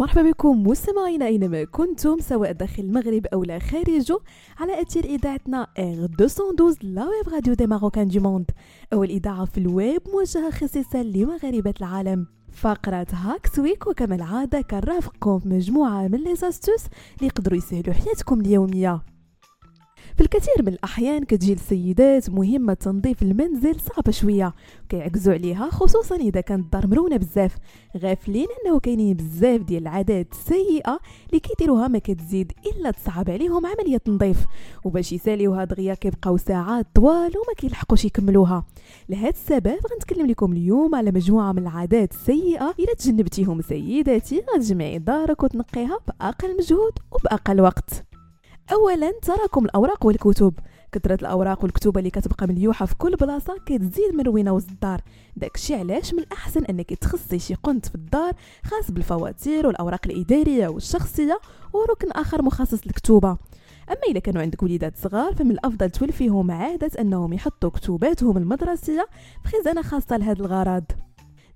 مرحبا بكم مستمعينا أينما كنتم سواء داخل المغرب أو لا خارجه على أثير إذاعتنا R212 la web radio des Marocains du monde أول إذاعة في الويب موجهة خصيصا لمغاربة العالم. فقرة Hacks Week وكما العادة كنرافقكم في مجموعة من لي اللي يقدروا يسهلوا حياتكم اليومية. في الكثير من الأحيان كتجي السيدات مهمة تنظيف المنزل صعبة شوية وكيعكزوا عليها خصوصا إذا كانت الدار مرونة بزاف. غافلين أنه كاينين بزاف ديال العادات السيئة اللي كيديروها ما كتزيد إلا تصعب عليهم عملية التنظيف وباش يساليوها دغيا كيبقاو ساعات طوال وما كيلحقوش يكملوها. لهذا السبب غنتكلم لكم اليوم على مجموعة من العادات السيئة إلا تجنبتيهم سيداتي غتجمعي دارك وتنقيها بأقل مجهود وبأقل وقت. اولا تراكم الأوراق والكتب. كثرة الأوراق والكتب اللي كتبقى مليوحة في كل بلاصة كتزيد من روينة الدار داكشي علاش من الأحسن أنك تخصي شي قنت في الدار خاص بالفواتير والأوراق الإدارية والشخصية وركن آخر مخصص للكتوبة. أما إذا كانوا عندك وليدات صغار فمن الأفضل تولفيهم عادة أنهم يحطوا كتوباتهم المدرسية في خزانة خاصة لهذا الغرض.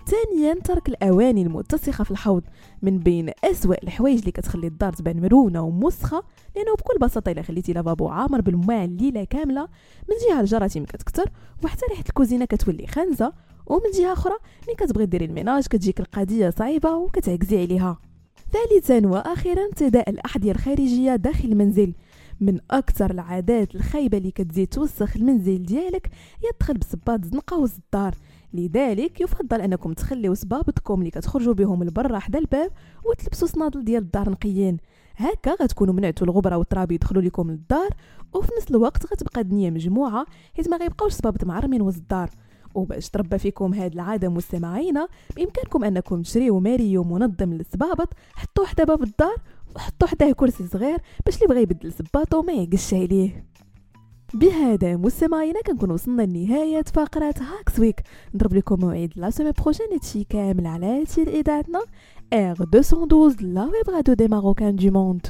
ثانيا ترك الأواني المتسخة في الحوض من بين اسوا الحوايج اللي كتخلي الدار تبان مرونة ومسخة لأنه بكل بساطة إلا خليتي لافابو عامر بالماء الليلة كاملة. من جهة الجراثيم كتكثر وحتى ريحة الكوزينة كتولي خانزه ومن جهة أخرى ملي كتبغي ديري الميناج كتجيك القضية صعيبة وكتعكزي عليها. ثالثا وأخيرا ارتداء الأحذية الخارجية داخل المنزل. من أكثر العادات الخايبة اللي كتزيد توسخ المنزل ديالك هي تدخل بصباط زنقة الدار لذلك يفضل أنكم تخليو صبابطكم اللي كتخرجوا بهم لبرا حدا الباب وتلبسوا صنادل ديال الدار نقيين. هكا غتكونوا منعتوا الغبرة والتراب يدخلوا لكم للدار وفي نفس الوقت غتبقى الدنيا مجموعة حيت ما غيبقاوش صبابط معرمين وسط الدار وباش تربى فيكم هاد العادة مستمعينا بإمكانكم أنكم تشريو ماريو منظم للصبابط حطوه حدا باب الدار وحطوا حداه كرسي صغير باش اللي بغى يبدل صباطو ما يقش عليه. بهذا مستمعينا كنكون وصلنا لنهاية فقرة Hacks Week نضرب لكم موعد la semaine prochaine هادشي كامل على أثير اذاعتنا ار 212 لا ويب راديو دي ماروكان دو موند